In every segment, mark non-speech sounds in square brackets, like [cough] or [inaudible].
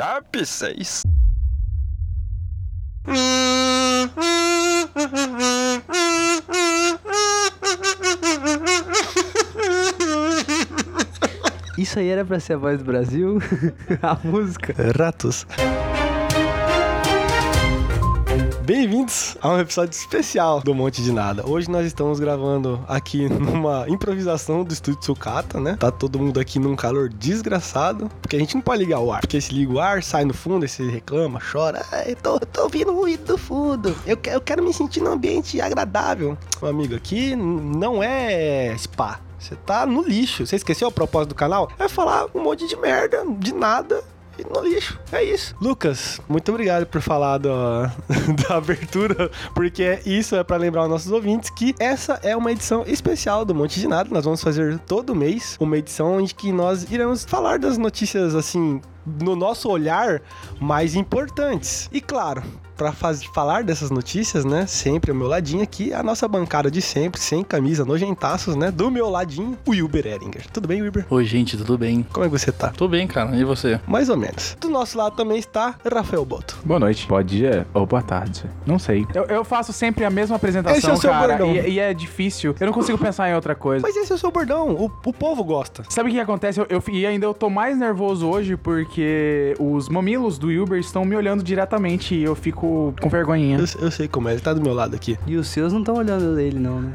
Top 6. Isso aí era pra ser a voz do Brasil? [laughs] a música? Ratos. Bem-vindos a um episódio especial do Monte de Nada. Hoje nós estamos gravando aqui [laughs] numa improvisação do estúdio Sucata, né? Tá todo mundo aqui num calor desgraçado, porque a gente não pode ligar o ar, porque se liga o ar, sai no fundo, você reclama, chora. Ai, tô, tô ouvindo ruído do fundo. Eu, eu quero me sentir num ambiente agradável. Amigo, aqui não é spa. Você tá no lixo. Você esqueceu o propósito do canal? É falar um monte de merda, de nada no lixo. É isso. Lucas, muito obrigado por falar da, [laughs] da abertura, porque isso é para lembrar os nossos ouvintes que essa é uma edição especial do Monte de Nada. Nós vamos fazer todo mês uma edição onde que nós iremos falar das notícias assim no nosso olhar mais importantes. E claro, para falar dessas notícias, né? Sempre ao meu ladinho aqui, a nossa bancada de sempre, sem camisa, nojentaços, né? Do meu ladinho, o Wilber Eringer. Tudo bem, Wilber? Oi, gente, tudo bem? Como é que você tá? Tô bem, cara. E você? Mais ou menos. Do nosso lado também está Rafael Boto. Boa noite, bom dia ou boa tarde. Não sei. Eu, eu faço sempre a mesma apresentação, Esse é o seu cara, bordão. e, e é difícil. Eu não consigo pensar em outra coisa. Mas esse é o seu bordão, o, o povo gosta. Sabe o que acontece? Eu, eu- e ainda eu tô mais nervoso hoje porque os mamilos do Uber estão me olhando diretamente e eu fico com vergonhinha. Eu, eu sei como é, ele tá do meu lado aqui. E os seus não estão olhando ele, não, né?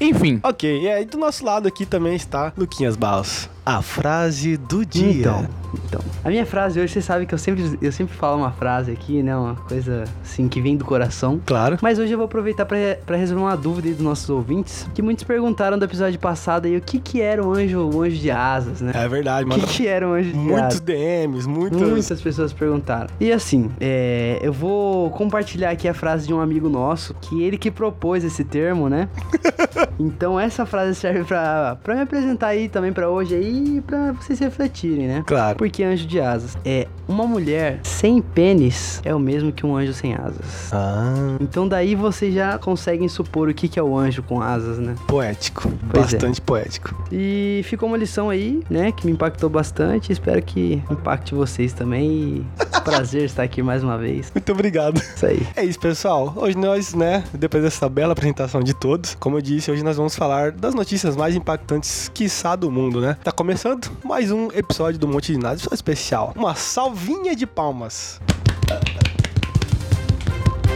Enfim, Ok, e aí do nosso lado aqui também está Luquinhas Barros. A frase do dia. Então, então. A minha frase hoje, você sabe que eu sempre, eu sempre falo uma frase aqui, né? Uma coisa assim que vem do coração. Claro. Mas hoje eu vou aproveitar pra pra resolver uma dúvida aí dos nossos ouvintes, que muitos perguntaram do episódio passado aí o que que era o anjo, o anjo de asas, né? É verdade, O mano. que que era o anjo de Muitos asas? DMs, muitos. Muitas pessoas perguntaram. E assim, é, eu vou compartilhar aqui a frase de um amigo nosso, que ele que propôs esse termo, né? [laughs] então essa frase serve pra, pra me apresentar aí também pra hoje aí pra vocês refletirem, né? Claro. Porque anjo de asas é uma mulher sem pênis é o mesmo que um anjo sem asas. Ah, Então daí vocês já conseguem supor o que que é o anjo com asas, né? poético. Pois é. bastante poético. E ficou uma lição aí, né, que me impactou bastante. Espero que impacte vocês também. E [laughs] prazer estar aqui mais uma vez. Muito obrigado. Isso aí. É isso, pessoal. Hoje nós, né, depois dessa bela apresentação de todos, como eu disse, hoje nós vamos falar das notícias mais impactantes, quiçá, do mundo, né? Tá começando [laughs] mais um episódio do Monte de Nada, é especial. Uma salvinha de palmas.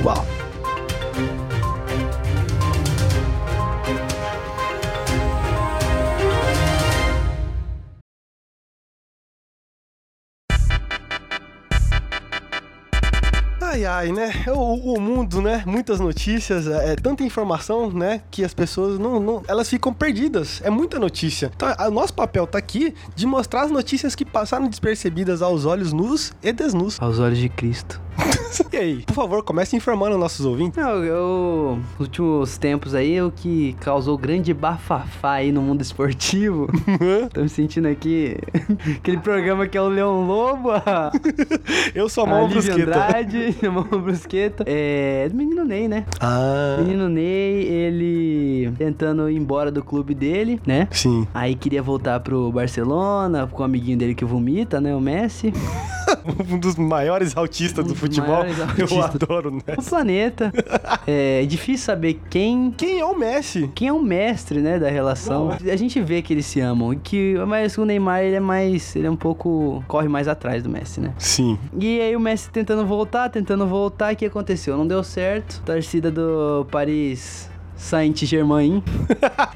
Uau. Ai, ai, né? O, o mundo, né? Muitas notícias, é, é tanta informação, né? Que as pessoas não, não. Elas ficam perdidas. É muita notícia. Então, o nosso papel tá aqui de mostrar as notícias que passaram despercebidas aos olhos nus e desnus. Aos olhos de Cristo. [laughs] E aí, por favor, comece informando nossos ouvintes. Não, eu, nos últimos tempos aí, o que causou grande bafafá aí no mundo esportivo. Tô me sentindo aqui. [laughs] Aquele programa que é o Leão Lobo, a, [laughs] Eu sou a mão brusqueta. Andrade, a Mão Brusqueta. É, do menino Ney, né? Ah, Menino Ney, ele tentando ir embora do clube dele, né? sim. Aí queria voltar pro Barcelona, com o amiguinho dele que vomita, né? O Messi. Um dos maiores autistas do dos futebol. [laughs] Eu adoro, né? O planeta. É difícil saber quem. Quem é o Messi? Quem é o mestre, né, da relação? A gente vê que eles se amam. e Que, mas o Neymar, ele é mais. Ele é um pouco. corre mais atrás do Messi, né? Sim. E aí o Messi tentando voltar, tentando voltar. O que aconteceu? Não deu certo. Torcida do Paris Saint-Germain.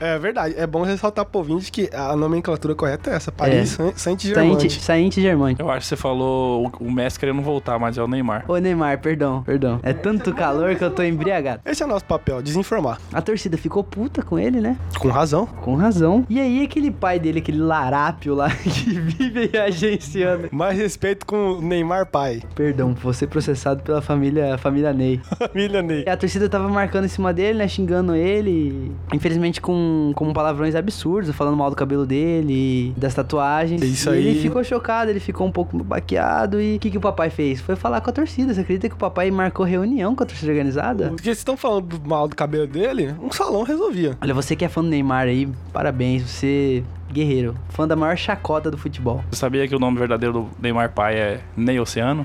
É verdade. É bom ressaltar pro ouvinte que a nomenclatura correta é essa. Paris É. Saint-Germain. Saint- Saint-Germain. Eu acho que você falou o, o Messi querendo voltar, mas é o Neymar. Ô Neymar, perdão, perdão. É tanto calor que eu tô embriagado. Esse é o nosso papel, desinformar. A torcida ficou puta com ele, né? Com razão. Com razão. E aí aquele pai dele, aquele larápio lá, [laughs] que vive aí agenciando. Mais respeito com o Neymar pai. Perdão, vou ser processado pela família, família Ney. [laughs] Família Ney. E a torcida tava marcando em cima dele, né? Xingando xingando ele, infelizmente com, com palavrões absurdos, falando mal do cabelo dele, das tatuagens. Isso e ele aí. ficou chocado, ele ficou um pouco baqueado. E o que, que o papai fez? Foi falar com a torcida. Você acredita que o papai marcou reunião com a torcida organizada? Porque vocês estão falando mal do cabelo dele, um salão resolvia. Olha, você que é fã do Neymar aí, parabéns, você guerreiro, fã da maior chacota do futebol. Você sabia que o nome verdadeiro do Neymar pai é Ney Oceano?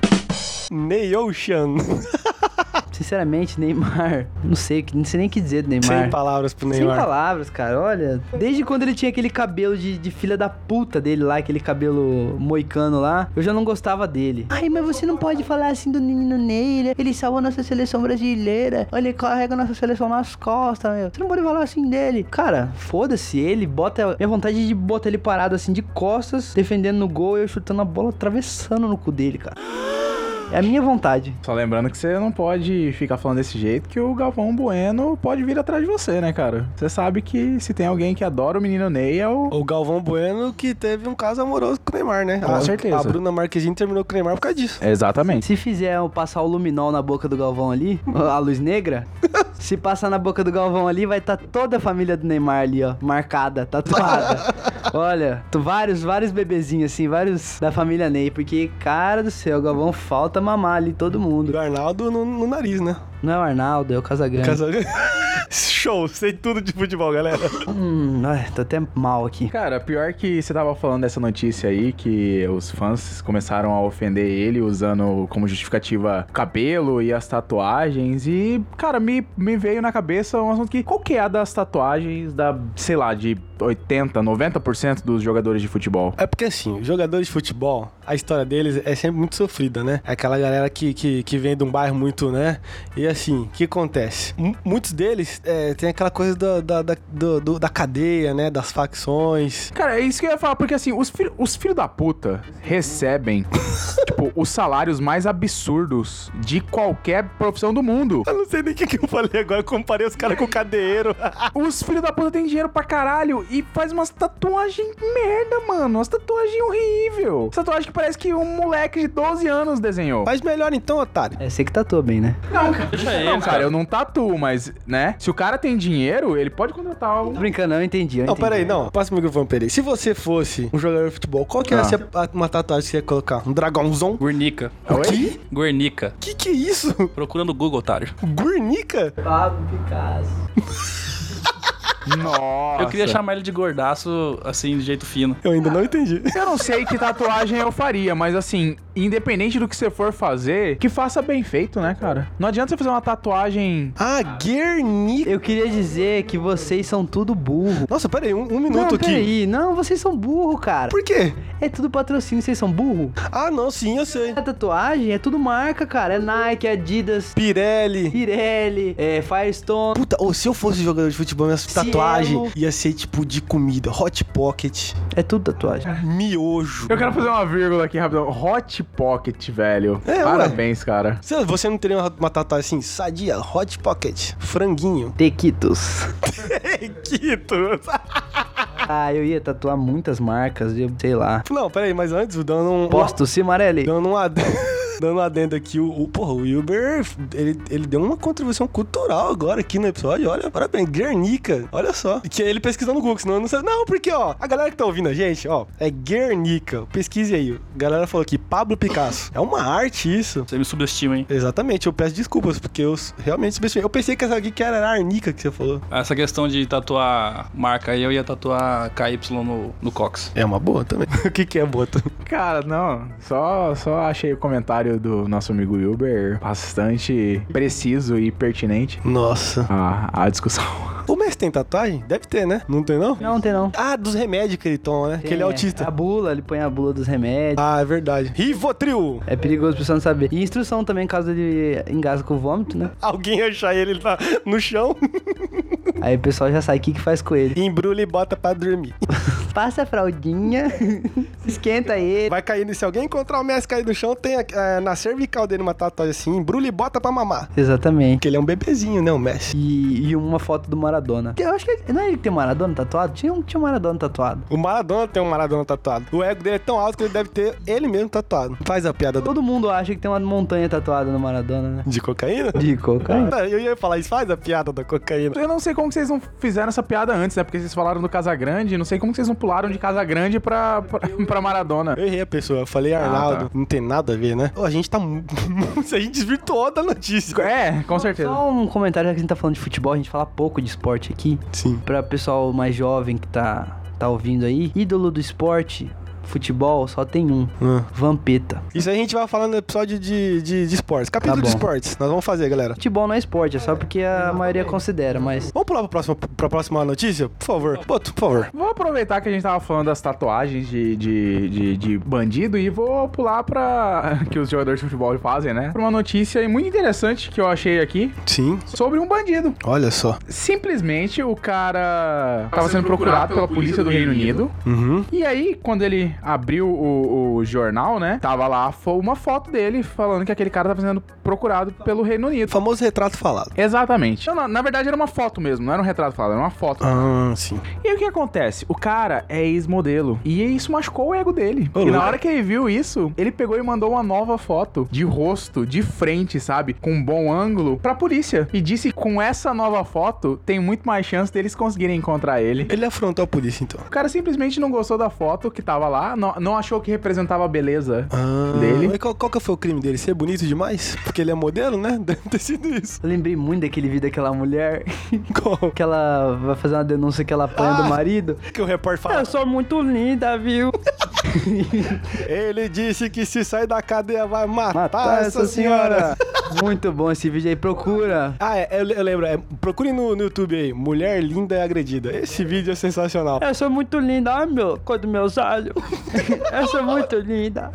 Ney Ocean. [laughs] Sinceramente, Neymar, não sei, não sei nem o que dizer do Neymar. Sem palavras pro Sem Neymar. palavras, cara. Olha, desde quando ele tinha aquele cabelo de, de filha da puta dele lá, aquele cabelo moicano lá, eu já não gostava dele. Ai, mas você não pode falar assim do menino Ney, né? Ele salvou nossa seleção brasileira. Olha, ele carrega nossa seleção nas costas, meu. Você não pode falar assim dele. Cara, foda-se ele, bota. Minha vontade de botar ele parado assim de costas, defendendo no gol e eu chutando a bola, atravessando no cu dele, cara. É a minha vontade. Só lembrando que você não pode ficar falando desse jeito que o Galvão Bueno pode vir atrás de você, né, cara? Você sabe que se tem alguém que adora o menino Ney é o. O Galvão Bueno que teve um caso amoroso com o Neymar, né? Com a, certeza. A Bruna Marquezine terminou com o Neymar por causa disso. Exatamente. Se fizer eu passar o luminol na boca do Galvão ali, a luz negra, [laughs] se passar na boca do Galvão ali, vai estar toda a família do Neymar ali, ó, marcada, tatuada. [laughs] Olha, tu- vários, vários bebezinhos assim, vários da família Ney, porque, cara do céu, o Galvão falta mamar ali todo mundo. Do Arnaldo no, no nariz, né? Não é o Arnaldo, é o Casagrande. Casa... [laughs] Show, sei tudo de futebol, galera. Hum, ai, tô até mal aqui. Cara, pior que você tava falando dessa notícia aí, que os fãs começaram a ofender ele usando como justificativa o cabelo e as tatuagens. E, cara, me, me veio na cabeça um assunto que qual que é a das tatuagens da, sei lá, de 80, 90% dos jogadores de futebol? É porque assim, os jogadores de futebol, a história deles é sempre muito sofrida, né? É aquela galera que, que, que vem de um bairro muito, né? E assim, o que acontece? M- muitos deles é, tem aquela coisa da, da, da, do- do- da cadeia, né? Das facções. Cara, é isso que eu ia falar, porque assim, os, filhos os filhos da puta recebem, [laughs] tipo, os salários mais absurdos de qualquer profissão do mundo. Eu não sei nem o que, que eu falei agora, eu comparei os caras com o cadeiro. [laughs] Os filhos da puta têm dinheiro pra caralho e faz umas tatuagens merda, mano. Umas tatuagens horrível. Tatuagem que parece que um moleque de 12 anos desenhou. Faz melhor então, otário. É, você que tatua bem, né? Não, cara. Deixa Não, ele, cara, cara. eu não tatuo, mas, né? Se o cara tem dinheiro, ele pode contratar um. Tô brincando, eu entendi. Eu Não, entendi. peraí, não. Passa o microfone pra ele. Se você fosse um jogador de futebol, qual que era Ah. ser uma tatuagem que você ia colocar? Um dragãozão? Guernica. Oi? Que? Guernica. Que que é isso? Procura no Google, otário. Gurnica? Pablo Picasso. [laughs] Nossa. Eu queria chamar ele de gordaço, assim, de jeito fino. Eu ainda não entendi. Eu não sei que tatuagem eu faria, mas assim, independente do que você for fazer, que faça bem feito, né, cara? Não adianta você fazer uma tatuagem. Ah, Guernica. Eu queria dizer que vocês são tudo burro. Nossa, peraí, um, um Não, minuto aqui. peraí. Não, vocês são burro, cara. Por quê? É tudo patrocínio, vocês são burro. Ah, não, sim, eu sei. A tatuagem é tudo marca, cara. É Nike, Adidas, Pirelli. Pirelli, é Firestone. Puta, ou se eu fosse jogador de futebol, minha Cielo. Tatuagem ia ser tipo de comida. Hot Pocket, É tudo tatuagem. miojo. Eu quero fazer uma vírgula aqui rapidão. Hot Pocket, velho. É, ué. Parabéns, cara. Se Você não teria uma, uma tatuagem assim, sadia, Hot Pocket, franguinho. Tequitos. Quito. [laughs] Ah, eu ia tatuar muitas marcas, eu sei lá. Não, peraí, mas antes, dando um... Posto Cimarelli. Dando um adendo, dando um adendo aqui, o, o, porra, o Uber, ele, ele deu uma contribuição cultural agora aqui no episódio, olha, parabéns, Guernica, olha só. Que ele pesquisou no Google, senão eu não sei. Não, porque, ó, a galera que tá ouvindo a gente, ó, é Guernica, pesquise aí. A galera falou aqui, Pablo Picasso. É uma arte isso. Você me subestima, hein? Exatamente, eu peço desculpas, porque eu realmente subestimei. Eu pensei que essa aqui que era Arnica que você falou. Essa questão de tatuar marca aí, eu ia tatuar KY no, no Cox. É uma boa também. [laughs] o que que é boa também? Cara, não. Só, só achei o comentário do nosso amigo Wilber bastante preciso e pertinente Nossa. à, à discussão. [laughs] O Messi tem tatuagem? Deve ter, né? Não tem, não? Não, tem não. Ah, dos remédios que ele toma, né? que ele é Tem, autista. A bula, ele põe a bula dos remédios. Ah, é verdade. Rivotril! É perigoso a pessoa não saber. E instrução também, caso ele engasga com vômito, né? Alguém achar ele lá no chão, [laughs] Aí o pessoal já sabe o que, que faz com ele. embrulha e bota pra dormir. [laughs] Passa a fraldinha, esquenta ele. Vai cair, se alguém encontrar o Messi cair no chão, tem é, na cervical dele uma tatuagem assim, embrulha e bota pra mamar. Exatamente. Porque ele é um bebezinho, né, o Messi. E, e uma foto do Maradona. Eu acho que ele, não é ele que tem o Maradona tatuado? Tinha um, tinha um Maradona tatuado. O Maradona tem um Maradona tatuado. O ego dele é tão alto que ele deve ter ele mesmo tatuado. Faz a piada do... Todo mundo acha que tem uma montanha tatuada no Maradona, né? de cocaína? De cocaína. Ah, Eu ia falar isso, faz a piada da cocaína. Eu não sei como que vocês não fizeram essa piada antes, né? Porque vocês falaram do Casagrande, não sei como que vocês não pularam de Casagrande pra, pra, [laughs] pra Maradona. Eu errei a pessoa, eu falei Arnaldo. tá. Não tem nada a ver, né? Ô, a gente tá. [laughs] a gente desvirtuou da notícia. É, com certeza. Só um comentário, já que a gente tá falando de futebol, a gente fala pouco de esporte aqui. Sim. Pra pessoal mais jovem que tá, tá ouvindo aí, ídolo do esporte, futebol, só tem um. Ah. Vampeta. Isso aí a gente vai falando no episódio de, de, de esportes. Capítulo Tá de esportes. Nós vamos fazer, galera. Futebol não é esporte, é só porque a maioria considera, mas... Vamos pular pra próxima, pra próxima notícia? Por favor. Boto, por favor. Vou aproveitar que a gente tava falando das tatuagens de, de, de, de bandido e vou pular pra. [laughs] que os jogadores de futebol fazem, né? Pra uma notícia muito interessante que eu achei aqui Sim. sobre um bandido. Olha só. Simplesmente o cara tava sendo procurado pela polícia do Reino Unido. Uhum. E aí, quando ele abriu o, o jornal, né? Tava lá uma foto dele falando que aquele cara tava sendo procurado pelo Reino O Unido. famoso retrato falado. Exatamente. Não, não, na verdade era uma foto mesmo, não era um retrato falado, era uma foto. Ah, sim. E aí o que acontece? O cara é ex-modelo. E isso machucou o ego dele. Ô, e na hora que ele viu isso, ele pegou e mandou uma nova foto de rosto, de frente, sabe? Com um bom ângulo, pra polícia. E disse que com essa nova foto, tem muito mais chance deles conseguirem encontrar ele. Ele afrontou a polícia, então. O cara simplesmente não gostou da foto que tava lá, não, não achou que representava a beleza Ah, dele. E qual, qual que foi o crime dele? Ser bonito demais? Porque ele é modelo, né? [laughs] Deve ter sido isso. Eu lembrei muito daquele vídeo daquela mulher [laughs] Qual? [laughs] que ela vai fazer uma denúncia que ela apanha do Ah. marido. Que o repórter fala. Eu sou muito linda, viu? Ele disse que se sair da cadeia vai matar, Matar essa senhora. muito bom esse vídeo aí, procura. Ah, é, eu, eu lembro. É, procure no, no YouTube aí. Mulher linda e agredida. Esse vídeo é sensacional. Eu sou muito linda, ai meu, cor dos meus olhos. Eu sou muito linda.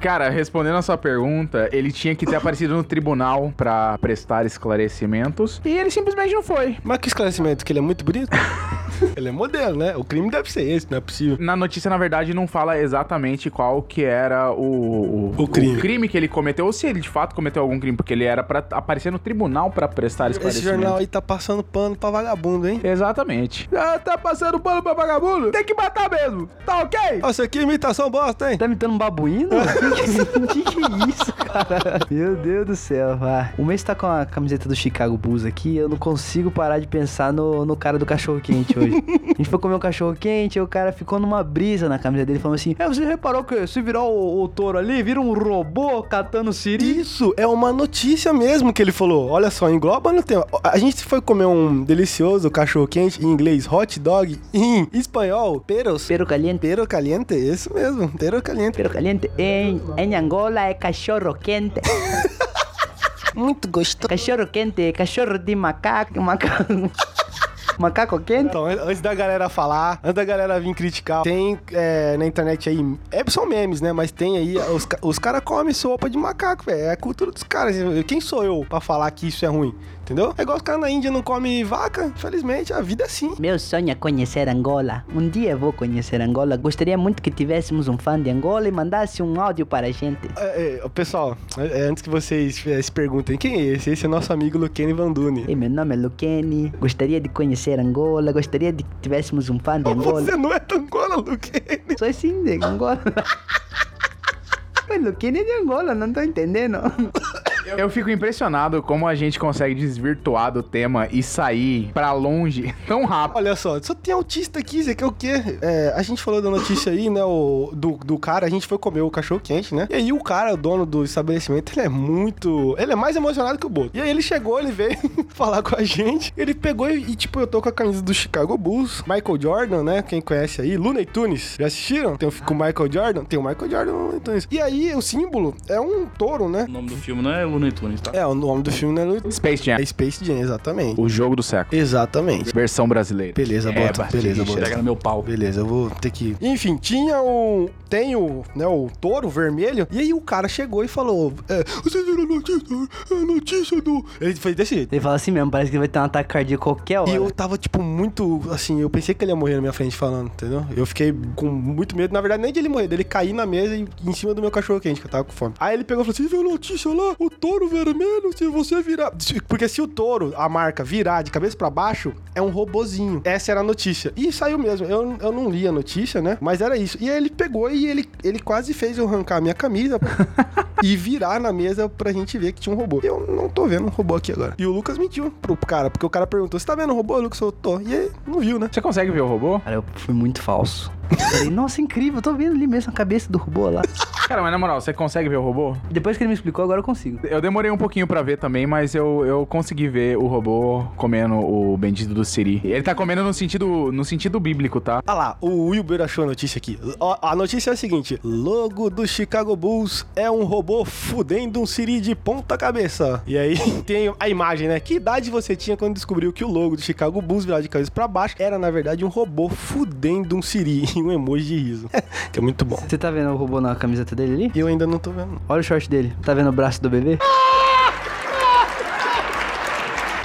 Cara, respondendo a sua pergunta, ele tinha que ter aparecido no tribunal pra prestar esclarecimentos. E ele simplesmente não foi. Mas que esclarecimento, que ele é muito bonito? [laughs] [laughs] ele é modelo, né? O crime deve ser esse, não é possível. Na notícia, na verdade, não fala exatamente qual que era o, O crime. que ele cometeu, ou se ele de fato cometeu algum crime, porque ele era pra aparecer no tribunal pra prestar Esse esclarecimento. jornal aí tá passando pano pra vagabundo, hein? Exatamente. Ah, tá passando pano pra vagabundo? Tem que matar mesmo. Tá ok? Nossa, que imitação bosta, hein? Tá imitando um babuíno? [laughs] que, que que é isso, cara? Meu Deus do céu, vai. O mês tá com a camiseta do Chicago Bulls aqui, eu não consigo parar de pensar no, no cara do cachorro quente hoje. A gente foi comer um cachorro quente e o cara ficou numa brisa na camisa dele, falando assim: É, você reparou que se virar o, o touro ali, vira um robô catando siri? Isso é uma notícia mesmo que ele falou. Olha só, engloba no tema. A gente foi comer um delicioso cachorro quente em inglês, hot dog, em espanhol, peros. Pero caliente. Pero caliente, isso mesmo, pero caliente. Pero caliente. Em, em Angola é cachorro quente. [laughs] Muito gostoso. Cachorro quente, cachorro de macaco, macaco. Macaco quente? Então, an- antes da galera falar, antes da galera vir criticar, tem é, na internet aí, é, são memes, né? Mas tem aí, os, os caras comem sopa de macaco, velho. É a cultura dos caras. Quem sou eu pra falar que isso é ruim? Entendeu? É igual os caras na Índia não comem vaca. Infelizmente, a vida é assim. Meu sonho é conhecer Angola. Um dia eu vou conhecer Angola. Gostaria muito que tivéssemos um fã de Angola e mandasse um áudio para a gente. É, é, pessoal, é, antes que vocês é, se perguntem, quem é esse? Esse é nosso amigo Luquene Vanduni. Ei, meu nome é Luquene. Gostaria de conhecer Angola. Gostaria de que tivéssemos um fã de Angola. Você não é de Angola, Luquene. Sou sim de Angola. [laughs] Mas Luquene é de Angola, não tô entendendo. [laughs] Eu fico impressionado como a gente consegue desvirtuar do tema e sair pra longe [laughs] tão rápido. Olha só, só tem autista aqui, Zé, que é o quê? É, a gente falou da notícia aí, né, o, do, do cara, a gente foi comer o cachorro quente, né? E aí o cara, o dono do estabelecimento, ele é muito... Ele é mais emocionado que o Boto. E aí ele chegou, ele veio [laughs] falar com a gente, ele pegou e, e, tipo, eu tô com a camisa do Chicago Bulls, Michael Jordan, né, quem conhece aí, Looney Tunes, já assistiram? Tem o com o Michael Jordan? Tem o Michael Jordan no Looney Tunes. E aí o símbolo é um touro, né? O nome do filme não é Looney Tunes, tá? É, o nome do filme não é Looney- Space Jam. é Space Jam, exatamente. O jogo do século. Exatamente. Versão brasileira. Beleza, É, bota. Beleza, bota. Pega no meu pau. Beleza, eu vou ter que. Enfim, tinha um. Tem o, né, o touro vermelho. E aí o cara chegou e falou: é, Vocês viram a notícia? A notícia do. Ele fez desse jeito. Ele fala assim mesmo, parece que ele vai ter um ataque cardíaco qualquer hora. E eu tava, tipo, muito. Assim, eu pensei que ele ia morrer na minha frente falando, entendeu? Eu fiquei com muito medo, na verdade, nem de ele morrer, dele cair na mesa e em cima do meu cachorro quente, que eu tava com fome. Aí ele pegou e falou assim: viu a notícia lá? O touro vermelho, se você virar. Porque se o touro, a marca, virar de cabeça pra baixo, é um robozinho. Essa era a notícia. E saiu mesmo. Eu, eu não li a notícia, né? Mas era isso. E aí ele pegou e ele, ele quase fez eu arrancar a minha camisa [laughs] e virar na mesa pra gente ver que tinha um robô. E eu não tô vendo um robô aqui agora. E o Lucas mentiu pro cara, porque o cara perguntou: Você tá vendo um robô? O Lucas falou: Tô. E aí, não viu, né? Você consegue ver o robô? Cara, eu fui muito falso. Falei, nossa, incrível, eu tô vendo ali mesmo a cabeça do robô lá. Cara, mas na moral, você consegue ver o robô? Depois que ele me explicou, agora eu consigo. Eu demorei um pouquinho pra ver também, mas eu, eu consegui ver o robô comendo o bendito do Siri. Ele tá comendo no sentido, no sentido bíblico, tá? Ah lá, o Wilber achou a notícia aqui. Ó, A notícia é a seguinte: logo do Chicago Bulls é um robô fudendo um Siri de ponta cabeça. E aí [laughs] tem a imagem, né? Que idade você tinha quando descobriu que o logo do Chicago Bulls virado de cabeça pra baixo era na verdade um robô fudendo um Siri e um emoji de riso. [laughs] que é muito bom. Você tá vendo o robô na camiseta dele ali? E eu ainda não tô vendo. Olha o short dele. Tá vendo o braço do bebê?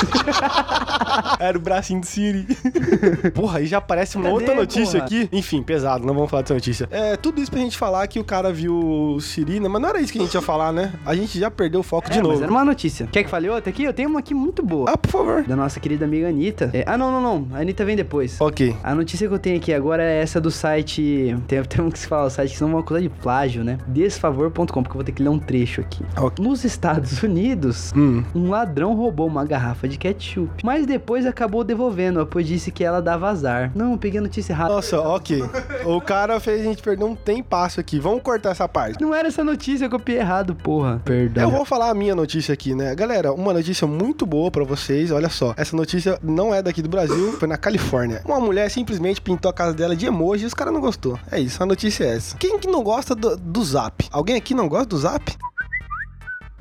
[laughs] Era o bracinho do Siri. [laughs] porra, aí já aparece uma Cadê, outra notícia porra? aqui. Enfim, pesado, não vamos falar dessa notícia. É, tudo isso pra gente falar que o cara viu o Siri, né? Mas não era isso que a gente ia falar, né? A gente já perdeu o foco de É, novo. Mas era uma notícia. Quer que fale outra aqui? Eu tenho uma aqui muito boa. Ah, por favor. Da nossa querida amiga Anitta. É, ah, não, não, não. A Anitta vem depois. Ok. A notícia que eu tenho aqui agora é essa do site. Tem, temos que se falar o site que senão é uma coisa de plágio, né? Desfavor.com, porque eu vou ter que ler um trecho aqui. Ok. Nos Estados Unidos, Hum. um ladrão roubou uma garrafa de ketchup, mas depois acabou devolvendo, pois disse que ela dava azar. Não, peguei a notícia errada. Nossa, ok. O cara fez a gente perder um tempasso aqui. Vamos cortar essa parte. Não era essa notícia, eu copiei errado, porra. Perdão. Eu vou falar a minha notícia aqui, né? Galera, uma notícia muito boa pra vocês. Olha só, essa notícia não é daqui do Brasil, foi na Califórnia. Uma mulher simplesmente pintou a casa dela de emoji e os caras não gostou. É isso, a notícia é essa. Quem que não gosta do, do Zap? Alguém aqui não gosta do Zap?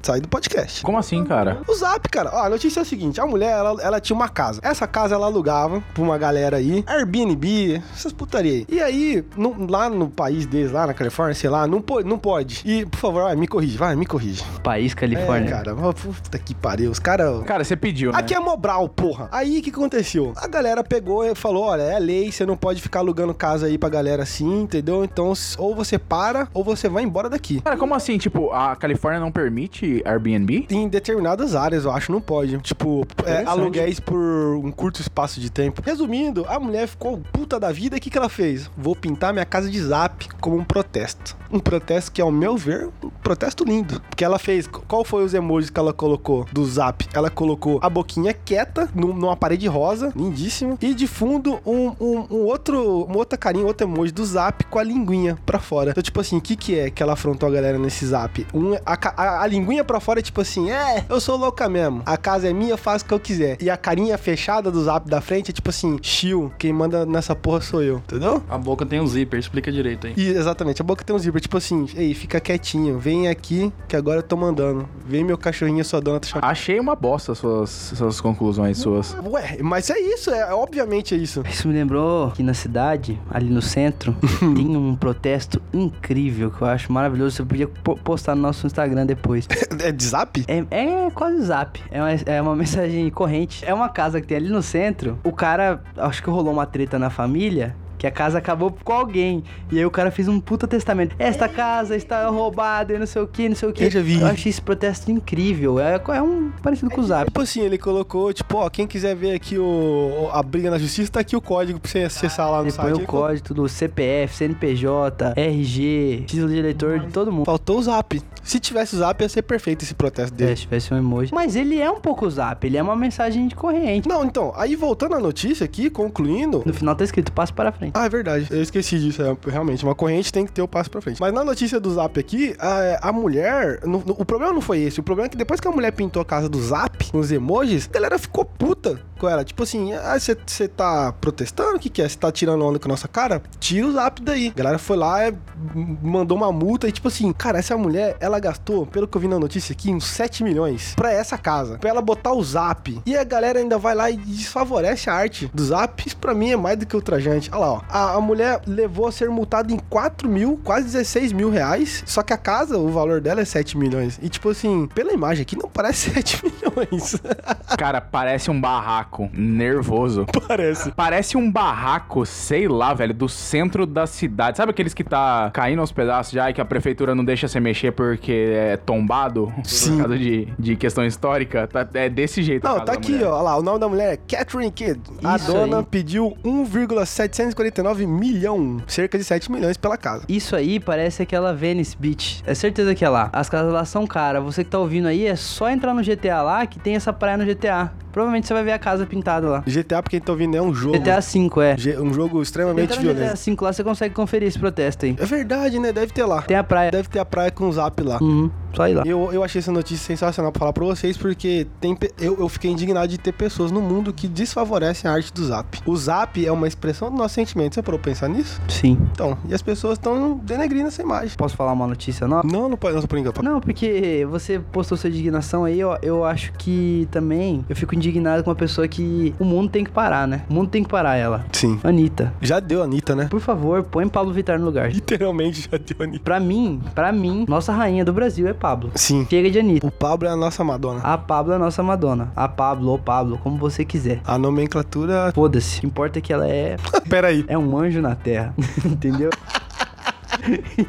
Sai do podcast. Como assim, cara? O Zap, cara, ó, a notícia é a seguinte: a mulher, ela, ela tinha uma casa. Essa casa ela alugava pra uma galera aí, Airbnb, essas putaria aí. E aí, no- lá no país deles, lá na Califórnia, sei lá, não, po- não pode. E, por favor, vai, me corrige, vai, me corrige. País Califórnia. É, cara, puta que pariu. Os caras. Cara, você pediu, né? Aqui é Mobral, porra. Aí o que aconteceu? A galera pegou e falou: olha, é lei, você não pode ficar alugando casa aí pra galera assim, entendeu? Então, ou você para, ou você vai embora daqui. Cara, como assim? Tipo, a Califórnia não permite Airbnb? Em determinadas áreas, eu acho, não pode. Tipo, é, aluguéis por um curto espaço de tempo. Resumindo, a mulher ficou puta da vida e o que, que ela fez? Vou pintar minha casa de zap como um protesto. Um protesto que, ao meu ver, um protesto lindo. Porque ela fez. Qual foi os emojis que ela colocou do zap? Ela colocou a boquinha quieta num- numa parede rosa, lindíssimo. E de fundo, um, um, um outro. Uma outra carinha, outro emoji do zap com a linguinha pra fora. Então, tipo assim, o que, que é que ela afrontou a galera nesse zap? Um, a, a, a linguinha pra fora é tipo assim: é, eu sou louca mesmo. A casa é minha, eu faço o que eu quiser. E a carinha fechada do zap da frente é tipo assim: chill, quem manda nessa porra sou eu, entendeu? A boca tem um zíper, explica direito aí. E, exatamente, a boca tem um zíper, tipo assim, ei, fica quietinho, vem aqui que agora eu tô mandando. Vem meu cachorrinho, sua dona tá chamando. Achei uma bosta suas, suas conclusões suas. Ué, mas é isso, é obviamente é isso. Isso me lembrou que na cidade, ali no centro, [laughs] tem um protesto incrível que eu acho maravilhoso. Você podia po- postar no nosso Instagram depois. [laughs] É de zap? É, é quase zap. É uma, é uma [laughs] mensagem corrente. É uma casa que tem ali no centro. O cara, acho que rolou uma treta na família. Que a casa acabou com alguém. E aí o cara fez um puta testamento. Esta casa está roubada e não sei o que, não sei o que. Eu já vi. Eu achei esse protesto incrível. É, é um parecido com o zap. Tipo assim, ele colocou, tipo, ó, quem quiser ver aqui o, a briga na justiça, tá aqui o código pra você acessar lá no Ele põe site. o código do CPF, CNPJ, RG, título de eleitor de todo mundo. Faltou o zap. Se tivesse o zap, ia ser perfeito esse protesto É, dele. se tivesse um emoji. Mas ele é um pouco zap, ele é uma mensagem de corrente. Não, então, aí voltando à notícia aqui, concluindo, No final tá escrito passo para frente. Ah, é verdade. Eu esqueci disso. É, realmente, uma corrente tem que ter o passo pra frente. Mas na notícia do Zap aqui, a, a mulher. no- no- o problema não foi esse. O problema é que depois que a mulher pintou a casa do Zap com os emojis, a galera ficou puta com ela. Tipo assim, ah, você tá protestando? O que, que é? Você tá tirando onda com a nossa cara? Tira o Zap daí. A galera foi lá, é, mandou uma multa e, tipo assim, cara, essa mulher, ela gastou, pelo que eu vi na notícia aqui, uns 7 milhões pra essa casa. Pra ela botar o Zap. E a galera ainda vai lá e desfavorece a arte do Zap. Isso pra mim é mais do que ultrajante. Olha lá, ó. A, a mulher levou a ser multada em 4 mil, quase 16 mil reais. Só que a casa, o valor dela é 7 milhões. E tipo assim, pela imagem aqui, não parece [laughs] 7 milhões. Cara, parece um barraco nervoso. [laughs] parece. Parece um barraco, sei lá, velho, do centro da cidade. Sabe aqueles que tá caindo aos pedaços já e que a prefeitura não deixa você mexer porque é tombado? Sim. Por causa de, de questão histórica? Tá- é desse jeito. Não, tá aqui, ó. Lá, o nome da mulher é Catherine Kidd. A dona aí. pediu 1,749 milhão, cerca de 7 milhões pela casa. Isso aí parece aquela Venice Beach. É certeza que é lá. As casas lá são caras. Você que tá ouvindo aí, é só entrar no GTA lá que tem essa praia no GTA. Provavelmente você vai ver a casa pintada lá. GTA, pra quem tá ouvindo, é um jogo. GTA V, é. Ge- Um jogo extremamente no GTA violento. V lá, você consegue conferir esse protesto aí. É verdade, né? Deve ter lá. Tem a praia. Deve ter a praia com o zap lá. Uhum, só ir lá. Eu, eu achei essa notícia sensacional pra falar pra vocês, porque tem, eu, eu fiquei indignado de ter pessoas no mundo que desfavorecem a arte do Zap. O Zap é uma expressão do nosso sentimento. Você parou pra pensar nisso? Sim. Então, e as pessoas estão denegrindo essa imagem. Posso falar uma notícia nova? Não, não pode, não, por enquanto. Não, porque você postou sua indignação aí, ó, eu acho que também eu fico indignado com uma pessoa que o mundo tem que parar, né? O mundo tem que parar ela. Sim. Anitta, Já deu, Anitta, né? por favor, põe Pablo Vittar no lugar. Literalmente já deu, Anitta. Pra mim, pra mim, nossa rainha do Brasil é Pablo. Sim. Chega de Anitta. O Pablo é a nossa Madonna. A Pablo é a nossa Madonna. A Pablo ou Pablo, como você quiser. A nomenclatura. Foda-se. Importa é que ela é, [laughs] Pera aí. é um anjo na terra. [laughs] Entendeu? [laughs]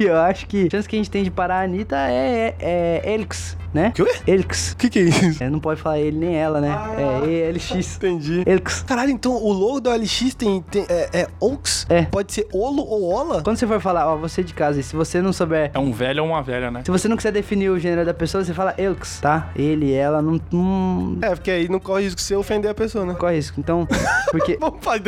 E eu acho que a chance que a gente tem de parar a Anitta é, é, é Elix, né? Que ué? Elix. O que, que é isso? É, não pode falar ele nem ela, né? É ELX. Entendi. Elix. Caralho, então o logo da LX tem, tem- é, é Oaks? É. Pode ser Olo ou Ola? Quando você for falar, ó, você de casa, e se você não souber. É um velho ou uma velha, né? Se você não quiser definir o gênero da pessoa, você fala Elix, tá? Ele, ela, não, não É, porque aí não corre risco de você ofender a pessoa, né? corre risco. Então, porque. [laughs] Vamos fazer.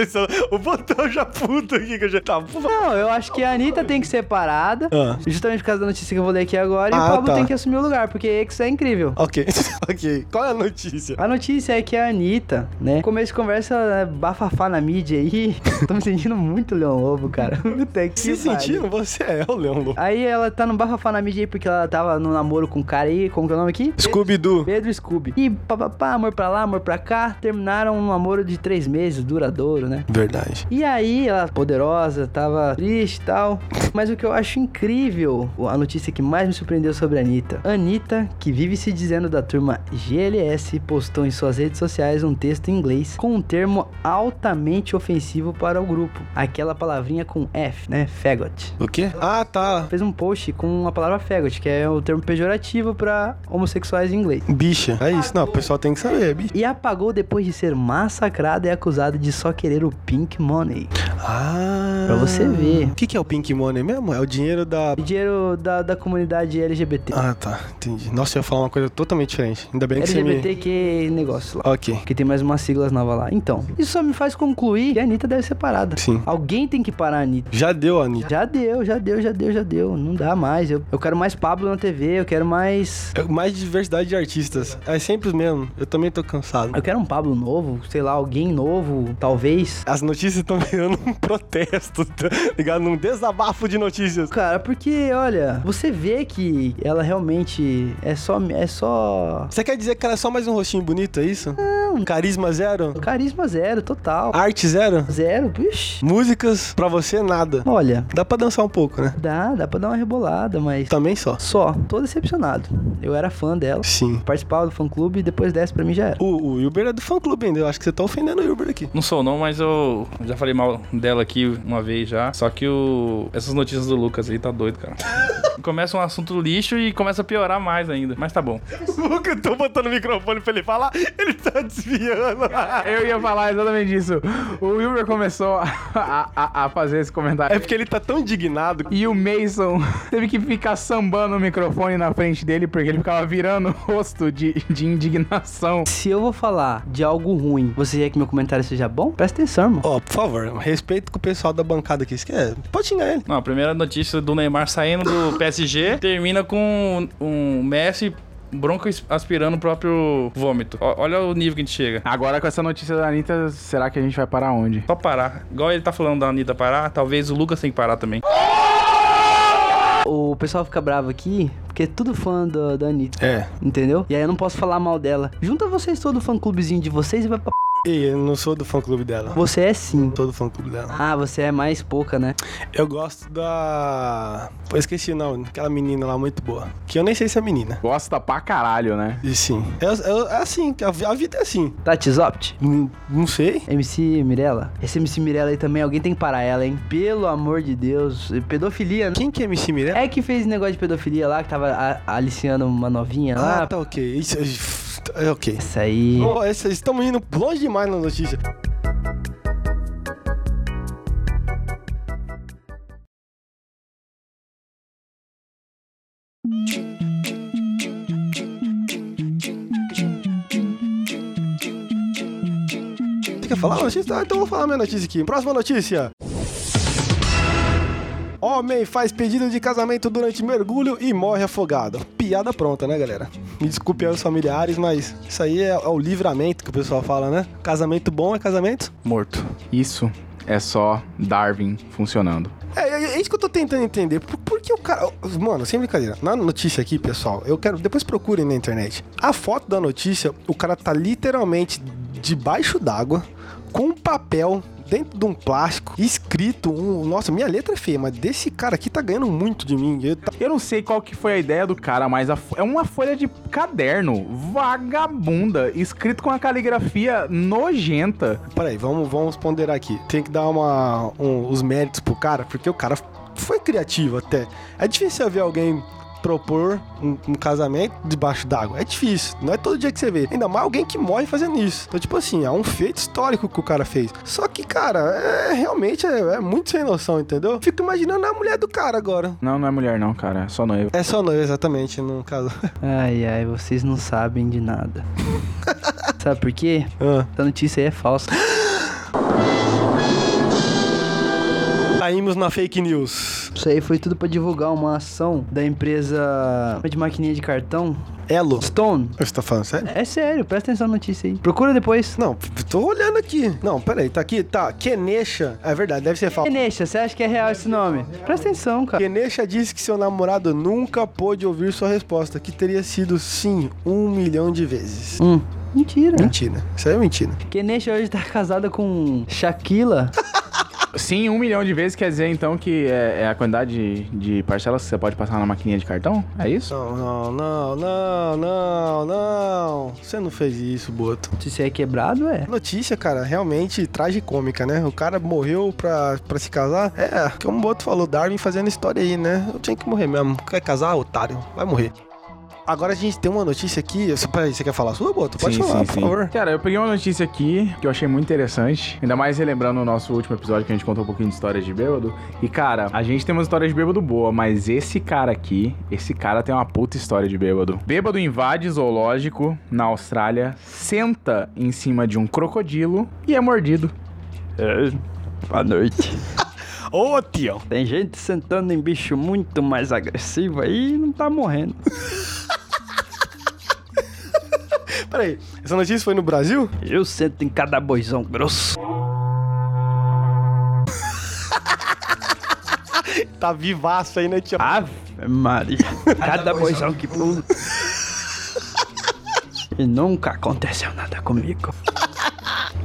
O botão já puto aqui que eu já tá. Não, eu acho que a Anitta tem que ser parada. Ah. Justamente por causa da notícia que eu vou ler aqui agora. e Ah, o Pablo tá. tem que assumir o lugar, porque É incrível. Ok, [laughs] ok. Qual é a notícia? A notícia é que a Anitta, né? Começo de conversa, né, bafafá na mídia aí. [laughs] Tô me sentindo muito Leão Lobo, cara. [laughs] Puta que Se sentindo, você é o Leão Lobo. Aí ela tá no bafafá na mídia aí porque ela tava no namoro com um cara aí, como que é o nome aqui? Scooby-Doo. Pedro Scooby. E papapá, amor pra lá, amor pra cá, terminaram um namoro de três meses, duradouro, né? Verdade. E aí, ela poderosa, tava triste e tal. Mas o que eu acho incrível, a notícia que mais me surpreendeu sobre a Anitta. Anitta, que vive se dizendo da turma GLS, postou em suas redes sociais um texto em inglês com um termo altamente ofensivo para o grupo. Aquela palavrinha com F, né? Faggot. O quê? Ah, tá. Fez um post com a palavra faggot, que é o termo pejorativo para homossexuais em inglês. Bicha. É isso. Não, o pessoal tem que saber, bicha. E apagou depois de ser massacrada e acusada de só querer o pink money. Ah. Pra você ver. O que, que é o Pink Money mesmo? É o dinheiro da. O dinheiro da, da comunidade LGBT. Ah, tá. Entendi. Nossa, eu ia falar uma coisa totalmente diferente. Ainda bem que você me. LGBTQ negócio lá. Ok. Que tem mais umas siglas novas lá. Então, isso só me faz concluir que a Anitta deve ser parada. Sim. Alguém tem que parar a Anitta. Já deu, Anitta. Já deu, já deu, já deu, já deu. Não dá mais. Eu, eu quero mais Pablo na TV, eu quero mais. É Mais diversidade de artistas. É sempre os mesmos. Eu também tô cansado. Eu quero um Pablo novo, sei lá, alguém novo, talvez. As notícias estão virando um [laughs] protesto, tá ligado? Num desabafo de notícias. Cara, porque, olha, você vê que ela realmente é só. É só. Você quer dizer que ela é só mais um rostinho bonito, é isso? Não. Carisma zero? Carisma zero, total. Arte zero? Zero, vixe. Músicas, pra você, nada. Olha, Dá pra dançar um pouco, né? dá, dá pra dar uma rebolada, mas. Também só. Só, tô decepcionado. Eu era fã dela. Sim. Participava do fã clube e depois dessa pra mim já era. O, o Uber é do fã clube ainda. Eu acho que você tá ofendendo o Uber aqui. Não sou não, mas eu já falei mal dela aqui uma vez já. Só que o... essas notícias do Lucas aí tá doido, cara. [laughs] começa um assunto lixo e começa a piorar mais ainda. Mas tá bom. [laughs] O Luca, eu tô botando o microfone pra ele falar, ele tá desviando. [laughs] Eu ia falar exatamente isso. O Wilber começou a, a- a fazer esse comentário. É porque ele tá tão indignado. E o Mason [laughs] teve que ficar sambando o microfone na frente dele porque ele ficava virando o rosto de, de indignação. Se eu vou falar de algo ruim, você quer que meu comentário seja bom? Presta atenção, irmão. Ó, por favor, respeito com o pessoal da bancada aqui. Você quer? Pode xingar ele. Não, a primeira notícia do Neymar saindo do PSG termina com um Messi bronco aspirando o próprio vômito. Ó, Olha o nível que a gente chega. Agora com essa notícia da Anitta, será que a gente vai parar onde? Só parar. Igual ele tá falando da Anitta parar, talvez o Lucas tenha que parar também. O pessoal fica bravo aqui porque é tudo fã do- da Anitta. É. Entendeu? E aí eu não posso falar mal dela. Junta vocês todo o fã clubezinho de vocês e vai pra. E eu não sou do fã clube dela. Você é sim. Sou do fã clube dela. Ah, você é mais pouca, né? Eu gosto da. Pô, esqueci o nome. Aquela menina lá muito boa. Que eu nem sei se é menina. Gosta pra caralho, né? E sim. É, é- é assim, a, a vida é assim. Tati Zopt? Não, não sei. MC Mirella? Esse MC Mirella aí também, alguém tem que parar ela, hein? Pelo amor de Deus. Pedofilia, né? Quem que é MC Mirella? É que fez negócio de pedofilia lá, que tava a- aliciando uma novinha lá. Ah, tá ok. Isso, é ok. Isso aí. Oh, essa- estamos indo longe demais na notícia. Quer falar notícia? Ah, então vou falar minha notícia aqui. Próxima notícia. Homem faz pedido de casamento durante mergulho e morre afogado. Piada pronta, né, galera? Me desculpe aí os familiares, mas isso aí é, é o livramento que o pessoal fala, né? Casamento bom é casamento? Morto. Isso é só Darwin funcionando. É, é, é isso que eu tô tentando entender. Por, por que o cara. Mano, sem brincadeira. Na notícia aqui, pessoal, eu quero. Depois procurem na internet. A foto da notícia, o cara tá literalmente debaixo d'água, com um papel dentro de um plástico, escrito um. Nossa, minha letra é feia, mas desse cara aqui tá ganhando muito de mim. Eu tá- Eu não sei qual que foi a ideia do cara, mas a é uma folha de caderno vagabunda, escrito com uma caligrafia nojenta. Peraí, vamos, vamos ponderar aqui. Tem que dar uma, um- os méritos pro cara, porque o cara foi criativo até. É difícil ver alguém propor um, um casamento debaixo d'água. É difícil. Não é todo dia que você vê. Ainda mais alguém que morre fazendo isso. Então, tipo assim, é um feito histórico que o cara fez. Só que, cara, é realmente é, é muito sem noção, entendeu? Fico imaginando a mulher do cara agora. Não, não é mulher não, cara, é só noiva. É só noiva, exatamente, no caso. [laughs] Ai, ai, vocês não sabem de nada. [laughs] Sabe por quê? Ah. Essa notícia aí é falsa. [gasps] Caímos na fake news. Isso aí foi tudo pra divulgar uma ação da empresa de maquininha de cartão Elo. Stone. Você tá falando sério? É sério, presta atenção na notícia aí. Procura depois. Não, tô olhando aqui. Não, peraí, tá aqui, tá. Kenesha. É verdade, deve ser falso. Kenesha, você acha que é real esse nome? Presta atenção, cara. Kenesha disse que seu namorado nunca pôde ouvir sua resposta, que teria sido sim um milhão de vezes. Hum, mentira. Mentira. Isso aí é mentira. Kenesha hoje tá casada com Shaquila. [laughs] Sim, um milhão de vezes quer dizer então que é, é a quantidade de, de parcelas que você pode passar na maquininha de cartão? É isso? Não, não, não, não, não, não. Você não fez isso, Boto. Se você é quebrado, é. Notícia, cara, realmente tragicômica, né? O cara morreu pra, pra se casar. É, como o Boto falou, Darwin fazendo história aí, né? Eu tinha que morrer mesmo. Quer casar, otário? Vai morrer. Agora a gente tem uma notícia aqui. Você- Peraí, você quer falar sua, Boto? Pode sim, falar, sim, por sim. favor. Cara, eu peguei uma notícia aqui que eu achei muito interessante. Ainda mais relembrando o nosso último episódio que a gente contou um pouquinho de histórias de bêbado. E, cara, a gente tem uma história de bêbado boa, mas esse cara aqui, esse cara tem uma puta história de bêbado. Bêbado invade zoológico na Austrália, senta em cima de um crocodilo e é mordido. Boa noite. [laughs] Ô, tio. Tem gente sentando em bicho muito mais agressivo aí e não tá morrendo. [laughs] Peraí, essa notícia foi no Brasil? Eu sento em cada boizão grosso. [laughs] Tá vivaço aí, né, tio? Ave Maria. [laughs] Cada boizão que pula. E nunca aconteceu nada comigo.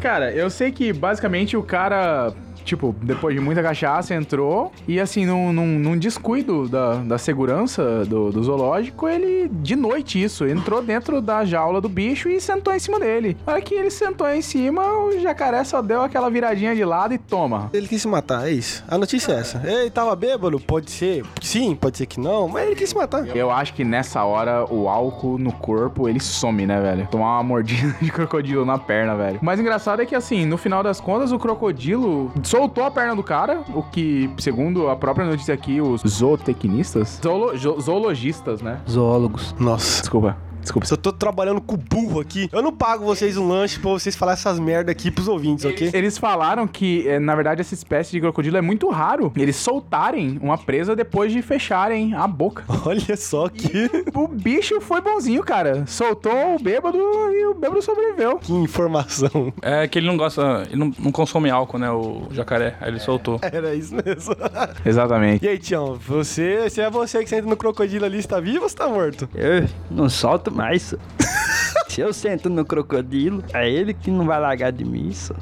Cara, eu sei que basicamente o cara. Tipo, depois de muita cachaça, entrou e assim, num, num, num descuido da, da segurança do, do zoológico, ele, de noite isso, entrou dentro da jaula do bicho e sentou em cima dele. Na hora que ele sentou em cima, o jacaré só deu aquela viradinha de lado e toma. Ele quis se matar, é isso. A notícia é essa. Ele tava bêbado? Pode ser. Sim, pode ser que não, mas ele quis se matar. Eu acho que nessa hora o álcool no corpo ele some, né, velho? Tomar uma mordida [laughs] de crocodilo na perna, velho. O mais engraçado é que, assim, no final das contas, o crocodilo soltou a perna do cara, o que, segundo a própria notícia aqui, os zootecnistas, zoolo- zoologistas, né? Zoólogos. Nossa. Desculpa. Desculpa. Se eu tô trabalhando com burro aqui, eu não pago vocês um lanche pra vocês falar essas merda aqui pros ouvintes, ok? Eles falaram que, eh, na verdade, essa espécie de crocodilo é muito raro. Eles soltarem uma presa depois de fecharem a boca. [laughs] Olha só que, O bicho foi bonzinho, cara. Soltou o bêbado e o bêbado sobreviveu. que informação. É que ele não gosta, ele não, não consome álcool, né? O jacaré. Aí ele soltou. Era isso mesmo. [laughs] Exatamente. E aí, Tião, você, se é você que senta no crocodilo ali, está vivo ou está morto? Eu não solto mais. só. [laughs] Se eu sento no crocodilo, é ele que não vai largar de mim, só.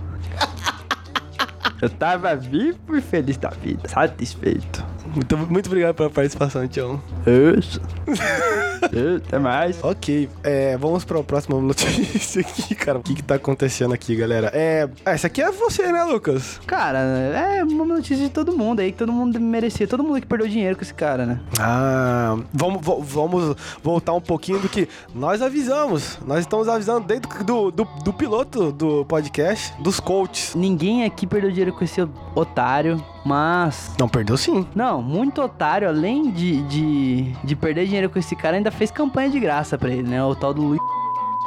Eu tava vivo e feliz da vida, satisfeito. Muito, muito obrigado pela participação, Tião. Isso. [laughs] Até mais. Ok, é, vamos para a próxima notícia aqui, cara. O que que tá acontecendo aqui, galera? É, essa aqui é você, né, Lucas? Cara, é uma notícia de todo mundo aí, que todo mundo merecia. Todo mundo que perdeu dinheiro com esse cara, né? Ah, vamos, vamos voltar um pouquinho do que nós avisamos. Nós estamos avisando desde do, do, do piloto do podcast, dos coaches. Ninguém aqui perdeu dinheiro com esse otário, mas Não, perdeu sim. Não, muito otário, além de, de, de perder dinheiro com esse cara, ainda fez campanha de graça pra ele, né? O tal do Luiz.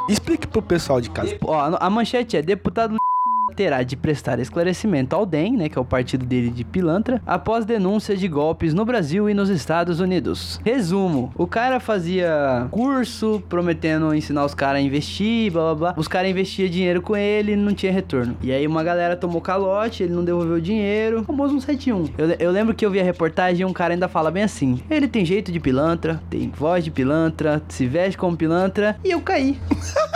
Explique pro pessoal de casa. Ó, a manchete é: deputado Luiz terá de prestar esclarecimento ao DEM, né, que é o partido dele de pilantra, após denúncias de golpes no Brasil e nos Estados Unidos. Resumo: o cara fazia curso prometendo ensinar os caras a investir, blá blá blá. Os caras investiam dinheiro com ele e não tinha retorno. E aí uma galera tomou calote, ele não devolveu o dinheiro. Famoso 171. Eu, eu lembro que eu vi a reportagem e um cara ainda fala bem assim: ele tem jeito de pilantra, tem voz de pilantra, se veste como pilantra, e eu caí. [laughs]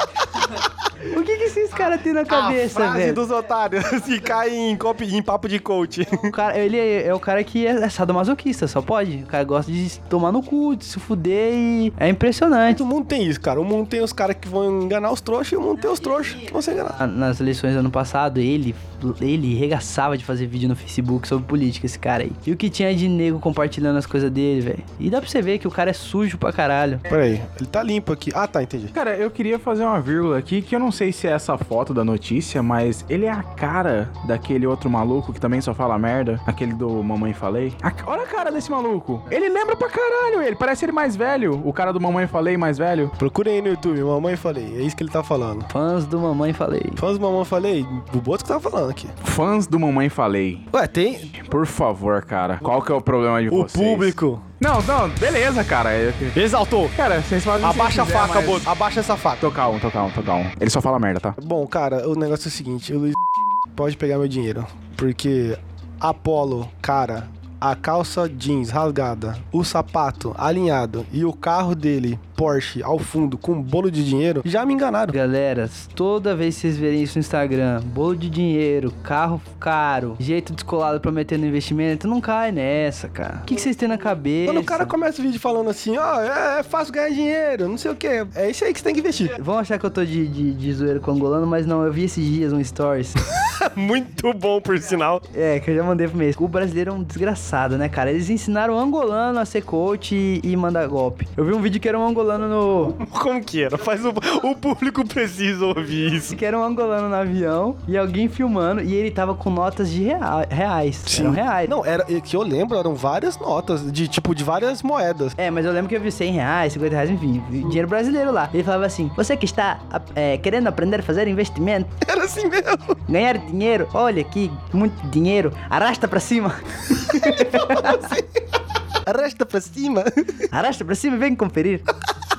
O que que esses caras têm na cabeça, a frase velho? dos otários se [laughs] cai em, copo- em papo de coach. O cara, ele é, é o cara que é, é sadomasoquista, só pode. O cara gosta de tomar no cu, de se fuder e é impressionante. o mundo tem isso, cara. O mundo tem os caras que vão enganar os trouxas e o mundo tem os trouxas que vão ser enganados. Ah, Nas eleições do ano passado, ele, ele regaçava de fazer vídeo no Facebook sobre política, esse cara aí. E o que tinha de nego compartilhando as coisas dele, velho. E dá pra você ver que o cara é sujo pra caralho. Pera aí, ele tá limpo aqui. Ah, tá, entendi. Cara, eu queria fazer uma vírgula aqui, que eu não sei se é essa foto da notícia, mas ele é a cara daquele outro maluco que também só fala merda, aquele do Mamãe Falei. A- olha a cara desse maluco. Ele lembra pra caralho ele, parece ele mais velho. O cara do Mamãe Falei mais velho. Procurem aí no YouTube, mamãe falei. É isso que ele tá falando. Fãs do mamãe falei. Fãs do mamãe falei, o Boto que tava falando aqui. Fãs do Mamãe Falei. Ué, tem Por favor, cara. Qual que é o problema de o vocês? público. Não, não, beleza, cara. Eu- Exaltou. Cara, vocês fazem Abaixa a faca, mas- Boto. Abaixa essa faca. Tocar um, tocar um, tocar um. Ele só fala merda, tá? Bom, cara, o negócio é o seguinte, o Luiz pode pegar meu dinheiro, porque Apollo, cara, a calça jeans rasgada, o sapato alinhado e o carro dele, Porsche, ao fundo, com um bolo de dinheiro, já me enganaram. Galera, toda vez que vocês verem isso no Instagram, bolo de dinheiro, carro caro, jeito descolado prometendo investimento, não cai nessa, cara. O que, que vocês têm na cabeça? Quando o cara começa o vídeo falando assim, ó, é, é fácil ganhar dinheiro, não sei o que, é isso aí que você tem que investir. Vão achar que eu tô de, de, de zoeiro com o angolano, mas não, eu vi esses dias um stories. [laughs] Muito bom, por sinal. é, que eu já mandei pro mês. O brasileiro é um desgraçado, né, cara? Eles ensinaram o angolano a ser coach e, e mandar golpe. Eu vi um vídeo que era um angolano no. [laughs] Como que era? Faz o, o público precisa ouvir isso. Que era um angolano no avião e alguém filmando e ele tava com notas de rea- reais. Eram reais. Não, era que eu lembro, eram várias notas, de tipo, de várias moedas. É, mas eu lembro que eu vi 100 reais, 50 reais, enfim, dinheiro brasileiro lá. Ele falava assim: Você que está é, querendo aprender a fazer investimento, [laughs] Era assim mesmo. ganhar dinheiro, olha aqui, muito dinheiro, arrasta pra cima, [laughs] Arrasta pra cima. [laughs] arrasta pra cima e vem conferir.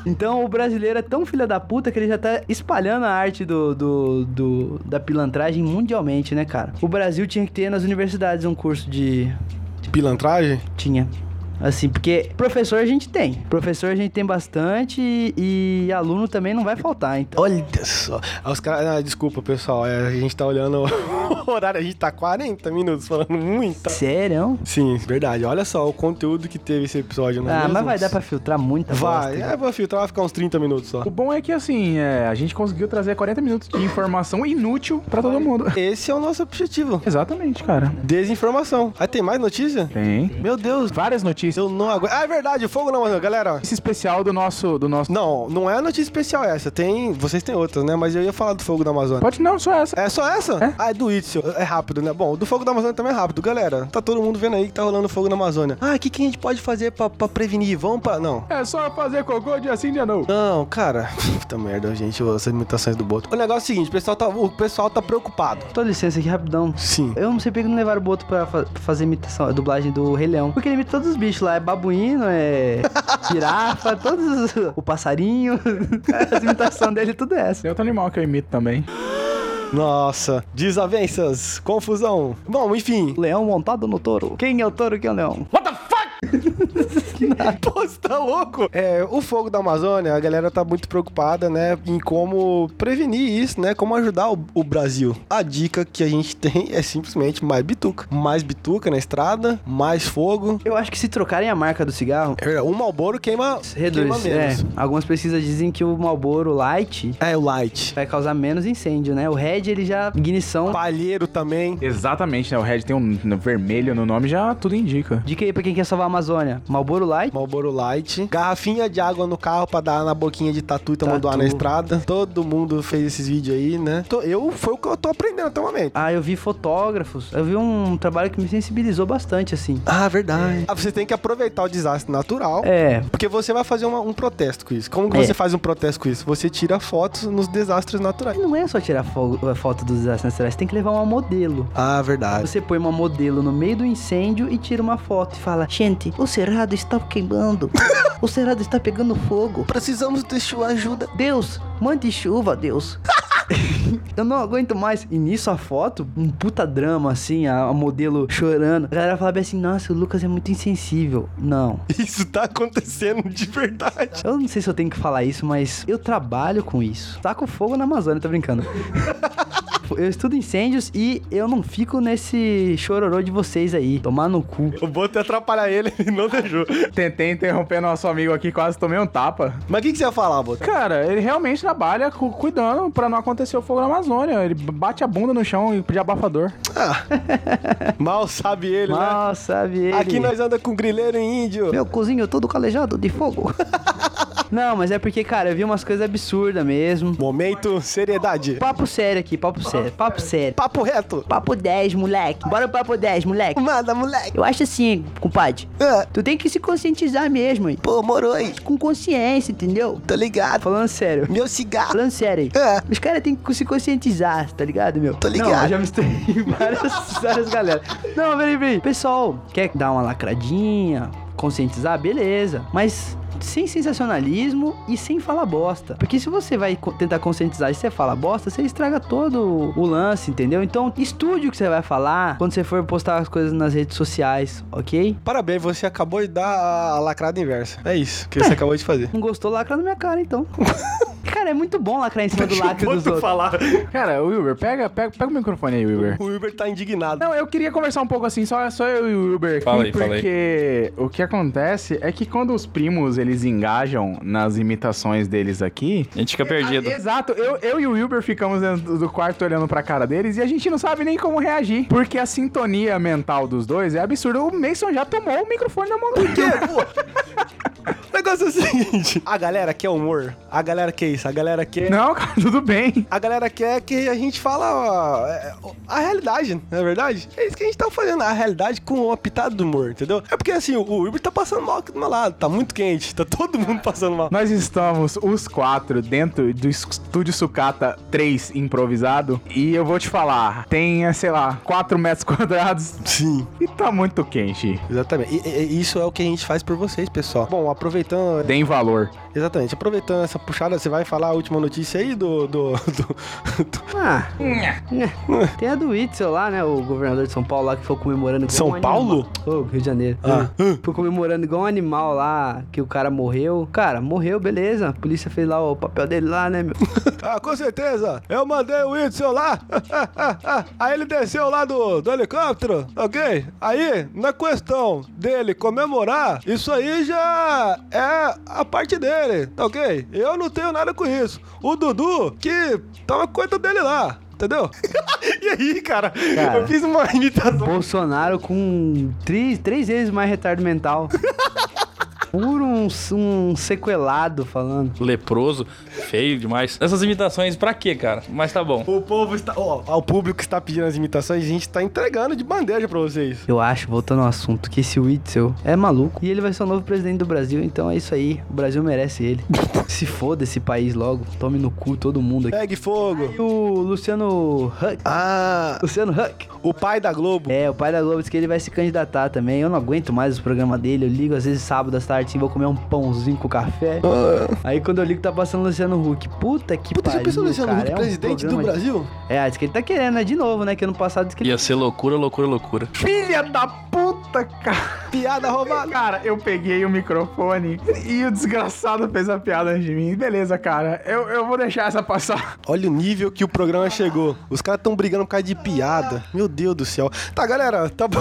Então o brasileiro é tão filha da puta que ele já tá espalhando a arte do, do, do- da pilantragem mundialmente, né, cara? O Brasil tinha que ter nas universidades um curso de. Pilantragem? Tinha. Assim, porque professor a gente tem. Professor a gente tem bastante e, e aluno também não vai faltar. Então, Olha só. Aí os caras. Ah, desculpa, pessoal. é, a gente tá olhando [laughs] o horário, a gente tá 40 minutos falando muito. sério? Sim, verdade. Olha só o conteúdo que teve esse episódio. não é Ah, mas mesmo? vai dar pra filtrar muita Vai, bosta. é, vou filtrar, vai ficar uns 30 minutos só. O bom é que, assim, é, a gente conseguiu trazer 40 minutos de informação inútil pra todo mundo. [laughs] Esse é o nosso objetivo. Exatamente, cara. Desinformação. Aí tem mais notícia? Tem. Meu Deus, Várias notícias. Eu não aguento. Ah, é verdade, o fogo na Amazônia, galera. Esse especial do nosso, do nosso... Não, não é a notícia especial essa. Tem. Vocês têm outras, né? Mas eu ia falar do fogo da Amazônia. Pode não, só essa. É só essa? É. Ah, é do Itzel. É rápido, né? Bom, o do fogo da Amazônia também é rápido. Galera, tá todo mundo vendo aí que tá rolando fogo na Amazônia. Ah, o que, que a gente pode fazer pra, pra prevenir? Vamos pra. Não. É só fazer cocô de assim de não. Não, cara. [laughs] Puta merda, gente. Essas imitações do Boto. O negócio é o seguinte: o pessoal tá, o pessoal tá preocupado. Tô licença aqui rapidão. Sim. Eu não sei porque não levaram o Boto pra, fa- pra fazer imitação, a dublagem do Rei Leão. Porque ele imita todos os bichos lá. É babuíno, é [laughs] girafa, todos os... O passarinho. [laughs] As imitações dele, tudo é essa. Tem outro animal que eu imito também. Nossa. Desavenças. Confusão. Bom, enfim. Leão montado no touro. Quem é o touro, quem é o leão? [laughs] Pô, você tá louco? É, o fogo da Amazônia, a galera tá muito preocupada, né, em como prevenir isso, né, como ajudar o, o Brasil. A dica que a gente [laughs] tem é simplesmente mais bituca. Mais bituca na estrada, mais fogo. Eu acho que se trocarem a marca do cigarro, É verdade, Um Malboro queima, reduz. queima É, menos. algumas pesquisas dizem que o Marlboro Light É. o light. vai causar menos incêndio, né? O Red, ele já... Ignição... Palheiro também. Exatamente, né? O Red tem um vermelho no nome, já tudo indica. Dica aí pra quem quer salvar Amazônia. Marlboro Light. Malboro Light. Garrafinha de água no carro pra dar na boquinha de tatu e tomando ar na estrada. Todo mundo fez esses vídeos aí, né? Eu, foi o que eu tô aprendendo até o momento. Ah, eu vi fotógrafos. Eu vi um trabalho que me sensibilizou bastante, assim. Ah, verdade. Ah, você tem que aproveitar o desastre natural. É, Porque você vai fazer uma- um protesto com isso. Como que É. você faz um protesto com isso? Você tira fotos nos desastres naturais. não é só tirar fo- a foto dos desastres naturais, você tem que levar uma modelo. Ah, verdade. Você põe uma modelo no meio do incêndio e tira uma foto e fala: Gente, o cerrado está queimando. [laughs] o cerrado está pegando fogo. Precisamos de sua ajuda. Deus, mande chuva, Deus. [laughs] Eu não aguento mais. E nisso a foto, um puta drama, assim, a, a modelo chorando. A galera fala bem assim, nossa, o Lucas é muito insensível. Não. [laughs] Isso tá acontecendo de verdade. Eu não sei se eu tenho que falar isso, mas eu trabalho com isso. Taco fogo na Amazônia, tô brincando. Eu estudo incêndios e eu não fico nesse chororô de vocês aí. Tomar no cu. Eu vou até atrapalhar ele, ele não deixou. Tentei interromper nosso amigo aqui, quase tomei um tapa. Mas o que, que você ia falar, Boto? Cara, ele realmente trabalha cu- cuidando pra não acontecer o fogo na Amazônia. Ele bate a bunda no chão e pede abafador. Mal sabe ele, né? Mal sabe ele. Aqui nós anda com grileiro em índio. Meu cozinho todo calejado de fogo. [laughs] não, mas é porque, cara, eu vi umas coisas absurdas mesmo. Momento seriedade. Papo sério aqui, papo sério, papo sério. Papo reto. Papo 10, moleque. Bora pro papo 10, moleque. Manda, moleque. Eu acho assim, compadre. Ah, Tu tem que se conscientizar mesmo, hein? pô, morou aí. com consciência, entendeu? Tô ligado. Falando sério. Meu cigarro. Falando sério aí. É. Os caras têm que se conscientizar, tá ligado, meu? Tô ligado. Não, eu já misturei [laughs] várias, várias galera. Não, peraí, peraí. Pessoal, quer dar uma lacradinha, conscientizar? Beleza. Mas sem sensacionalismo e sem falar bosta. Porque se você vai tentar conscientizar e você fala bosta, você estraga todo o lance, entendeu? Então, estude o que você vai falar quando você for postar as coisas nas redes sociais, ok? Parabéns, você acabou de dar a lacrada inversa. É isso que você acabou de fazer. Não gostou, lacra na minha cara, então. [laughs] Cara, é muito bom lacrar em cima do lacre dos outros. falar. Cara, o Wilber, pega, pega, pega o microfone aí, Wilber. O Uber tá indignado. Não, eu queria conversar um pouco assim, só, só eu e o Wilber aqui, Fala aí, fala aí. porque o que acontece é que quando os primos, eles engajam nas imitações deles aqui... A gente fica perdido. Exato, eu, eu e o Wilber ficamos dentro do quarto olhando pra cara deles e a gente não sabe nem como reagir, porque a sintonia mental dos dois é absurda. O Mason já tomou o microfone na mão do quê, pô? O [laughs] negócio é o seguinte: a galera quer humor, a galera quer isso, a galera quer. Não, cara, tudo bem. A galera quer que a gente fala ó, é, a realidade, não é verdade? É isso que a gente tá fazendo, a realidade com uma pitada do humor, entendeu? É porque assim, o Uber tá passando mal aqui do meu lado, tá muito quente, tá todo mundo passando mal. Nós estamos os quatro dentro do estúdio Sucata 3 improvisado e eu vou te falar, tem, eh, sei lá, 4 metros [laughs] quadrados Sim, e tá muito quente. exatamente. E, e- e isso é o que a gente faz por vocês, pessoal. Bom, aproveitando aproveitando. Deem valor. Exatamente, aproveitando essa puxada, você vai falar a última notícia aí do. do, do- do- Ah, né. tem a do Itzel lá, né? O governador de São Paulo lá que foi comemorando igual São um Paulo? Ô, Rio de Janeiro. Ah. Foi comemorando igual um animal lá, que o cara morreu. Cara, morreu, beleza. A polícia fez lá o papel dele lá, né, meu? [laughs] Ah, com certeza. Eu mandei o Whitson lá. [laughs] Aí ele desceu lá do, do helicóptero, ok? Aí, na questão dele comemorar, isso aí já é a parte dele, tá ok? Eu não tenho nada com isso. O Dudu, que toma conta dele lá. Entendeu? [laughs] e aí, cara, Cara. eu fiz uma imitação. Bolsonaro com três, três vezes mais retardo mental. [laughs] Puro um, um sequelado falando. Leproso, feio demais. Essas imitações, pra quê, cara? Mas tá bom. O povo está. Ó, o público está pedindo as imitações, a gente tá entregando de bandeja pra vocês. Eu acho, voltando ao assunto, que esse Witzel é maluco e ele vai ser o novo presidente do Brasil, então é isso aí. O Brasil merece ele. [laughs] Se foda esse país logo. Tome no cu todo mundo aqui. Pegue fogo. E o Luciano Huck. Ah, Luciano Huck. o pai da Globo. É, o pai da Globo disse que ele vai se candidatar também. Eu não aguento mais os programas dele. Eu ligo às vezes sábado às tarde assim, vou comer um pãozinho com café. Aí quando eu ligo tá passando o Luciano Huck. Puta que Puta, já pariu, pensou no Luciano cara. Huck, é um presidente do programa de- Brasil? É, diz que ele tá querendo, né? De novo, né? Que ano passado disse que ele... Ia ser loucura, loucura, loucura. Filha da puta, cara. [laughs] Piada roubada. Cara, eu peguei o microfone e o desgraçado fez a piada antes de mim. Beleza, cara. Eu, eu vou deixar essa passar. Olha o nível que o programa chegou. Os caras tão brigando por causa de piada. Meu Deus do céu. Tá, galera, tá bom.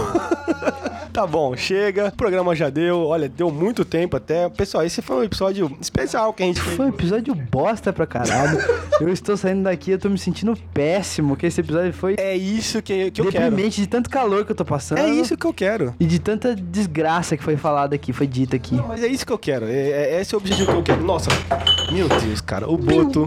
[laughs] tá bom, chega. O programa já deu. Olha, deu muito tempo até. Pessoal, esse foi um episódio especial que a gente fez. Foi um episódio bosta pra caralho. [laughs] eu estou saindo daqui, eu tô me sentindo péssimo, que esse episódio foi É isso que, que eu quero. deprimente de tanto calor que eu tô passando. É isso que eu quero. E de tanta desgraça que foi falada aqui, foi dita aqui. Mas é isso que eu quero. É, é- esse é o objetivo que eu quero. Nossa, meu Deus, cara. O Boto.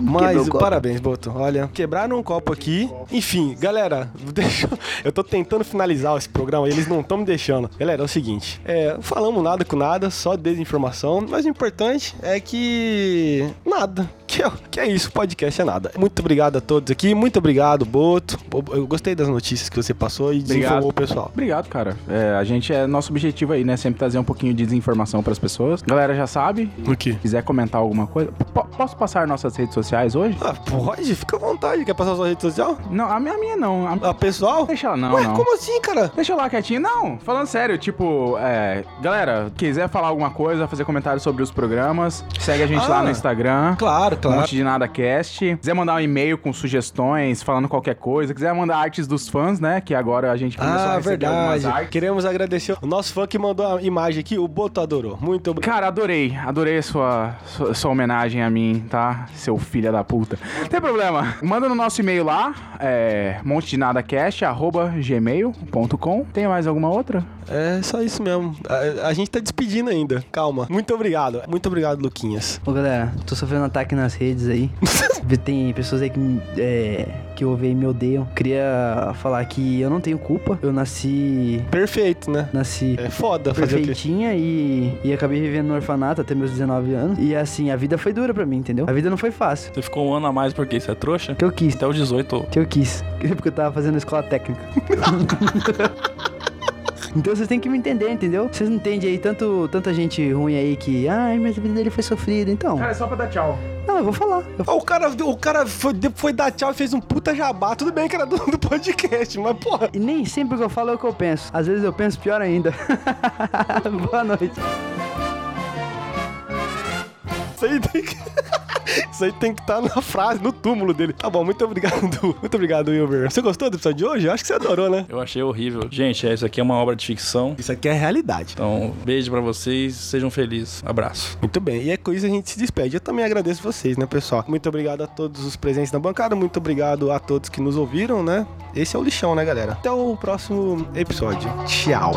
Mas parabéns, Boto. Olha, quebraram um copo aqui. Enfim, galera, [laughs] deixa. Eu tô tentando finalizar esse programa e eles não estão me deixando. Galera, é o seguinte: é, falamos nada com nada, só desinformação. Mas o importante é que. Nada. Que é, que é isso, podcast é nada. Muito obrigado a todos aqui. Muito obrigado, Boto. Eu gostei das notícias que você passou e desinformou o pessoal. Obrigado, cara. É, a gente é nosso objetivo aí, né? Sempre trazer um pouquinho de desinformação pras pessoas. Galera já sabe. O quê? Quiser comentar alguma coisa, po- posso passar nossas redes sociais hoje? Ah, pode, fica à vontade. Quer passar sua rede social? Não, a minha, a minha não. A- Ah, pessoal? Deixa ela não, Ué, não. como assim, cara? Deixa lá quietinho. Não, falando sério, tipo, é, galera, quiser falar alguma coisa, fazer comentário sobre os programas, segue a gente Ah, lá no Instagram. Claro, Um monte de nada cast. Quiser mandar um e-mail com sugestões, falando qualquer coisa. Quiser mandar artes dos fãs, né? Que agora a gente começou a Ah, receber algumas verdade. artes. Queremos agradecer o nosso fã que mandou a imagem aqui, o Boto adorou. Muito obrigado. Cara, adorei. Adorei a sua, sua, sua homenagem a mim, tá? Seu filho da puta. Não tem problema. Manda no nosso e-mail lá, é monte de nada arroba gmail.com. Tem mais alguma outra? É só isso mesmo. A, a gente tá despedindo ainda. Calma. Muito obrigado. Muito obrigado, Luquinhas. Ô galera, tô sofrendo ataque nas redes aí. [laughs] Tem pessoas aí que, é, que ouvem e me odeiam. Queria falar que eu não tenho culpa. Eu nasci. Perfeito, né? Nasci É foda fazer perfeitinha e, e acabei vivendo no orfanato até meus 19 anos. E assim, a vida foi dura pra mim, entendeu? A vida não foi fácil. Você ficou um ano a mais porque você é trouxa? Que eu quis. Até o 18. Que eu quis. [laughs] Porque eu tava fazendo escola técnica. [laughs] Então vocês têm que me entender, entendeu? Vocês não entendem aí tanto, tanta gente ruim aí que. Ai, mas a vida dele foi sofrida. Então. é só pra dar tchau. Não, eu vou falar. Eu O cara, o cara foi, foi dar tchau e fez um puta jabá. Tudo bem que era do, [laughs] do podcast, mas porra. E nem sempre o que eu falo é o que eu penso. Às vezes eu penso pior ainda. [laughs] Boa noite. Isso aí tem que. Isso aí tem que estar na frase, no túmulo dele. Tá bom, muito obrigado. [laughs] Muito obrigado, Wilber. Você gostou do episódio de hoje? Eu acho que você adorou, né? Eu achei horrível. Gente, é, isso aqui é uma obra de ficção. Isso aqui é realidade. Então, beijo pra vocês. Sejam felizes. Abraço. Muito bem, e é com isso a gente se despede. Eu também agradeço vocês, né, pessoal? Muito obrigado a todos os presentes na bancada, muito obrigado a todos que nos ouviram, né? Esse é o lixão, né, galera? Até o próximo episódio. Tchau.